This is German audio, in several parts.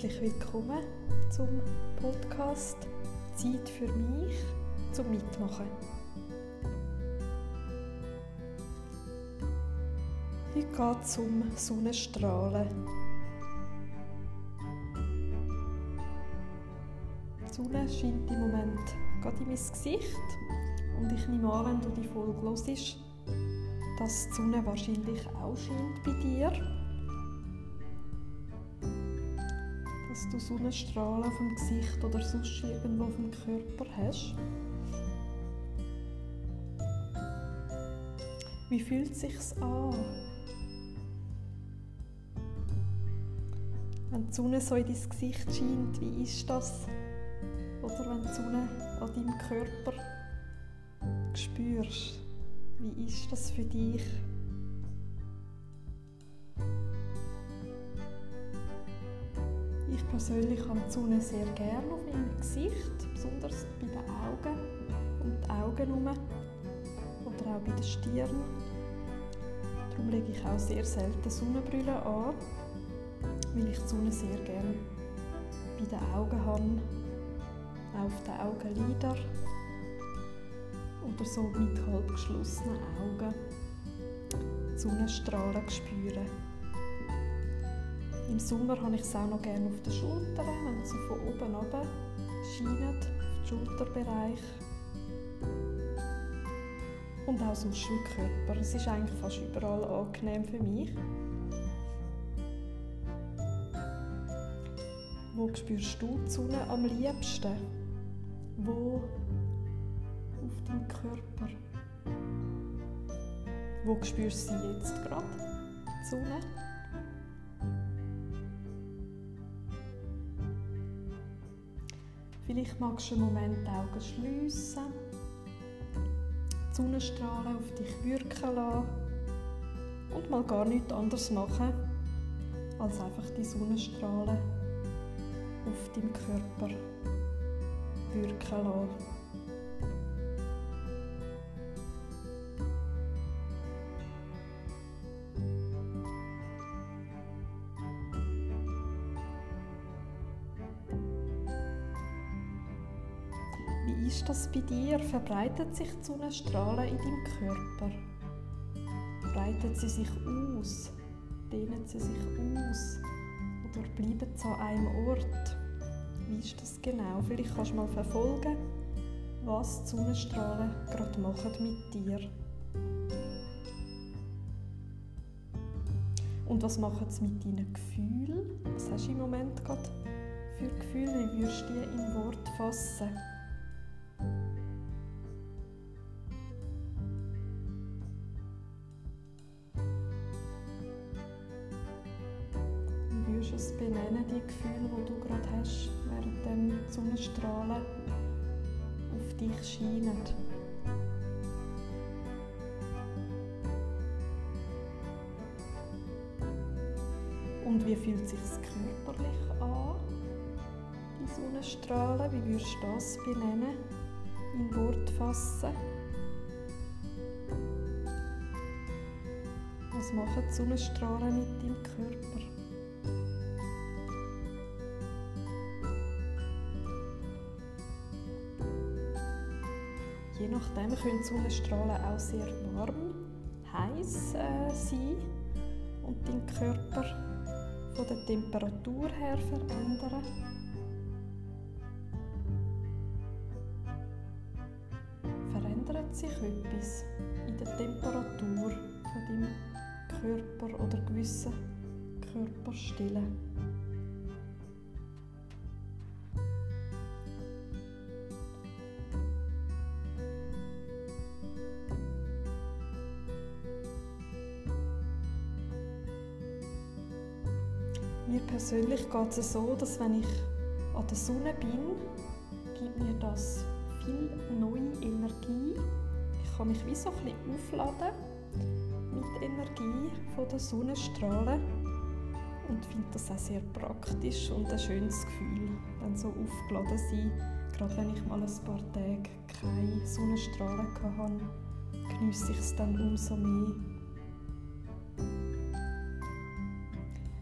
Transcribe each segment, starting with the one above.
herzlich willkommen zum Podcast Zeit für mich zum Mitmachen. Heute geht es um Sonnenstrahlen. Die Sonne scheint im Moment gerade in mein Gesicht und ich nehme an, wenn du die Folge hörst, dass die Sonne wahrscheinlich auch scheint bei dir. Dass du Sonnenstrahlen auf dem Gesicht oder sonst irgendwo auf dem Körper hast. Wie fühlt es sich an? Wenn die Sonne so in dein Gesicht scheint, wie ist das? Oder wenn die Sonne an deinem Körper spürst, wie ist das für dich? Persönlich habe die Sonne sehr gerne auf meinem Gesicht, besonders bei den Augen und die Augen herum oder auch bei der Stirn. Darum lege ich auch sehr selten Sonnenbrille an, weil ich die Sonne sehr gerne bei den Augen habe, auch auf den Augenlidern oder so mit halb geschlossenen Augen die Sonnenstrahlen spüren. Im Sommer habe ich es auch noch gerne auf den Schultern, wenn sie von oben runter scheinen, auf den Schulterbereich. Und auch sonst im Körper. Es ist eigentlich fast überall angenehm für mich. Wo spürst du die Sonne am liebsten? Wo auf deinem Körper? Wo spürst du sie jetzt gerade? Die Sonne? Vielleicht magst du einen Moment die Augen schliessen, die Sonnenstrahlen auf dich wirken lassen und mal gar nichts anderes machen, als einfach die Sonnenstrahlen auf deinem Körper wirken lassen. Bei dir? Verbreitet sich die Sonnenstrahlen in deinem Körper? Breitet sie sich aus? Dehnen sie sich aus? Oder bleiben sie an einem Ort? Wie ist das genau? Vielleicht kannst du mal verfolgen, was die Sonnenstrahlen gerade machen mit dir. Und was machen sie mit deinen Gefühlen? Was hast du im Moment gerade für Gefühle? Wie würdest du die in Wort fassen? Dich scheinen? Und wie fühlt sich körperlich an, die Sonnenstrahlen? Wie würdest du das benennen, in Wort fassen? Was machen die Sonnenstrahlen mit deinem Körper? Nachdem können Sonnenstrahlen auch sehr warm, heiß äh, sein und deinen Körper von der Temperatur her verändern. Verändert sich etwas in der Temperatur von deinem Körper oder gewissen Körperstellen? Mir persönlich geht es so, dass wenn ich an der Sonne bin, gibt mir das viel neue Energie. Ich kann mich wie so ein bisschen aufladen mit Energie von der Sonnenstrahlen und finde das auch sehr praktisch und ein schönes Gefühl, dann so aufgeladen sein. Gerade wenn ich mal ein paar Tage keine Sonnenstrahlen hatte, genieße ich es dann umso mehr.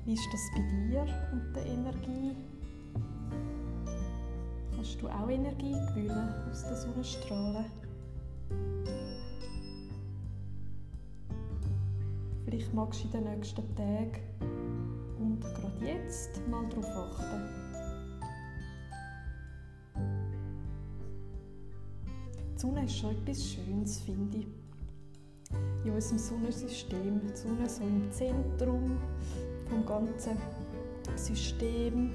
Wie ist das bei dir und der Energie? Kannst du auch Energie gewinnen aus den Sonnenstrahlen? Vielleicht magst du in den nächsten Tagen und gerade jetzt mal darauf achten. Die Sonne ist schon etwas Schönes, finde ich. In unserem Sonnensystem. Die Sonne so im Zentrum vom ganzen System,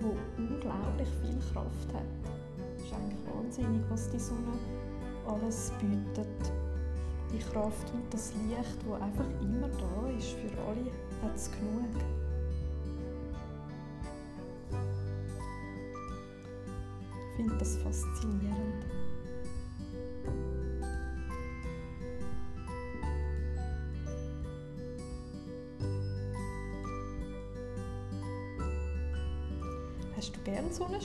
wo unglaublich viel Kraft hat. Es ist eigentlich wahnsinnig, was die Sonne alles bietet. Die Kraft und das Licht, wo einfach immer da ist für alle, hat es genug. Ich finde das faszinierend.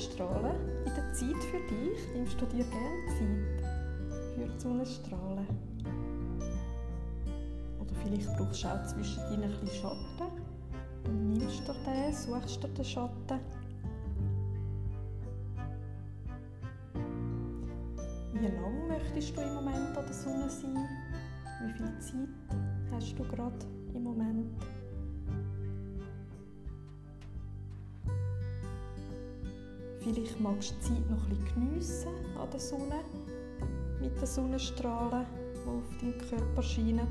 Sonnenstrahlen in der Zeit für dich? Nimmst du dir gerne Zeit für die Sonnenstrahlen? Oder vielleicht brauchst du auch zwischendrin ein bisschen Schatten. Dann nimmst du den, suchst du den Schatten. Wie lange möchtest du im Moment an der Sonne sein? Wie viel Zeit hast du gerade im Moment? Vielleicht magst du die Zeit noch bisschen geniessen an der Sonne, mit den Sonnenstrahlen, die auf deinen Körper scheinen.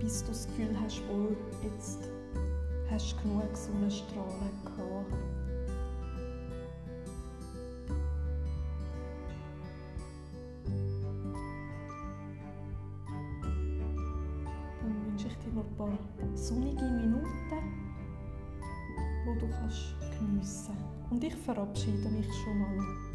Bis du das Gefühl hast, oh, jetzt hast du genug Sonnenstrahlen gehabt. Dann wünsche ich dir noch ein paar sonnige Minuten wo du kannst geniessen. Und ich verabschiede mich schon mal.